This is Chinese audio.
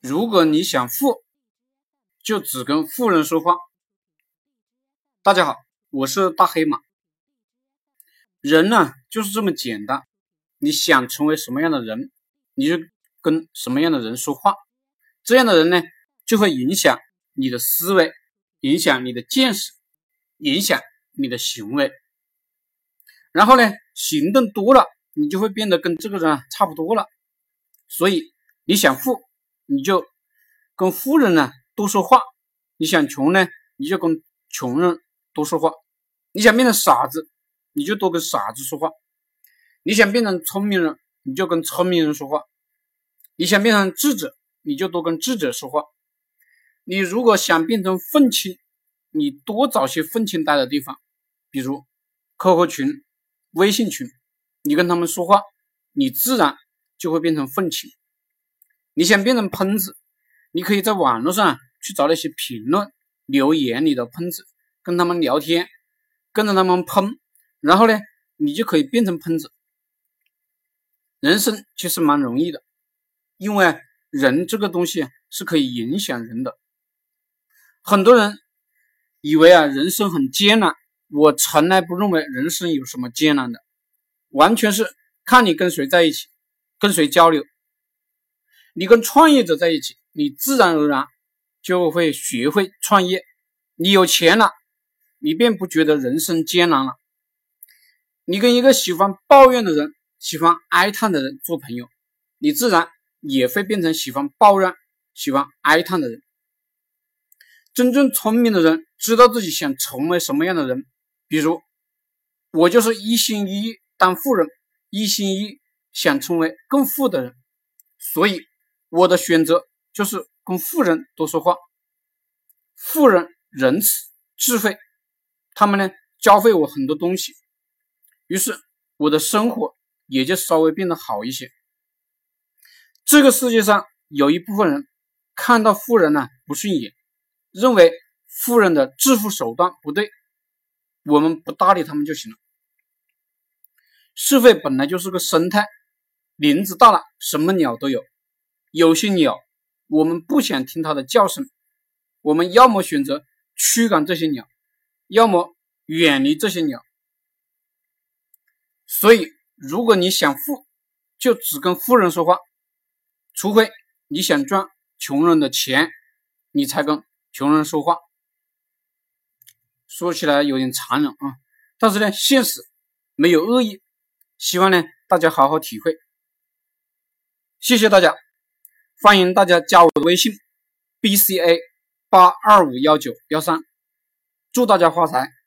如果你想富，就只跟富人说话。大家好，我是大黑马。人呢就是这么简单，你想成为什么样的人，你就跟什么样的人说话。这样的人呢，就会影响你的思维，影响你的见识，影响你的行为。然后呢，行动多了，你就会变得跟这个人差不多了。所以你想富。你就跟富人呢多说话，你想穷呢，你就跟穷人多说话；你想变成傻子，你就多跟傻子说话；你想变成聪明人，你就跟聪明人说话；你想变成智者，你就多跟智者说话。你如果想变成愤青，你多找些愤青待的地方，比如 QQ 群、微信群，你跟他们说话，你自然就会变成愤青。你想变成喷子，你可以在网络上去找那些评论留言里的喷子，跟他们聊天，跟着他们喷，然后呢，你就可以变成喷子。人生其实蛮容易的，因为人这个东西是可以影响人的。很多人以为啊，人生很艰难，我从来不认为人生有什么艰难的，完全是看你跟谁在一起，跟谁交流。你跟创业者在一起，你自然而然就会学会创业。你有钱了，你便不觉得人生艰难了。你跟一个喜欢抱怨的人、喜欢哀叹的人做朋友，你自然也会变成喜欢抱怨、喜欢哀叹的人。真正聪明的人知道自己想成为什么样的人，比如我就是一心一意当富人，一心一意想成为更富的人，所以。我的选择就是跟富人多说话，富人仁慈智慧，他们呢教会我很多东西，于是我的生活也就稍微变得好一些。这个世界上有一部分人看到富人呢不顺眼，认为富人的致富手段不对，我们不搭理他们就行了。社会本来就是个生态，林子大了，什么鸟都有。有些鸟，我们不想听它的叫声，我们要么选择驱赶这些鸟，要么远离这些鸟。所以，如果你想富，就只跟富人说话，除非你想赚穷人的钱，你才跟穷人说话。说起来有点残忍啊，但是呢，现实没有恶意，希望呢大家好好体会。谢谢大家。欢迎大家加我的微信：bca 八二五幺九幺三，祝大家发财！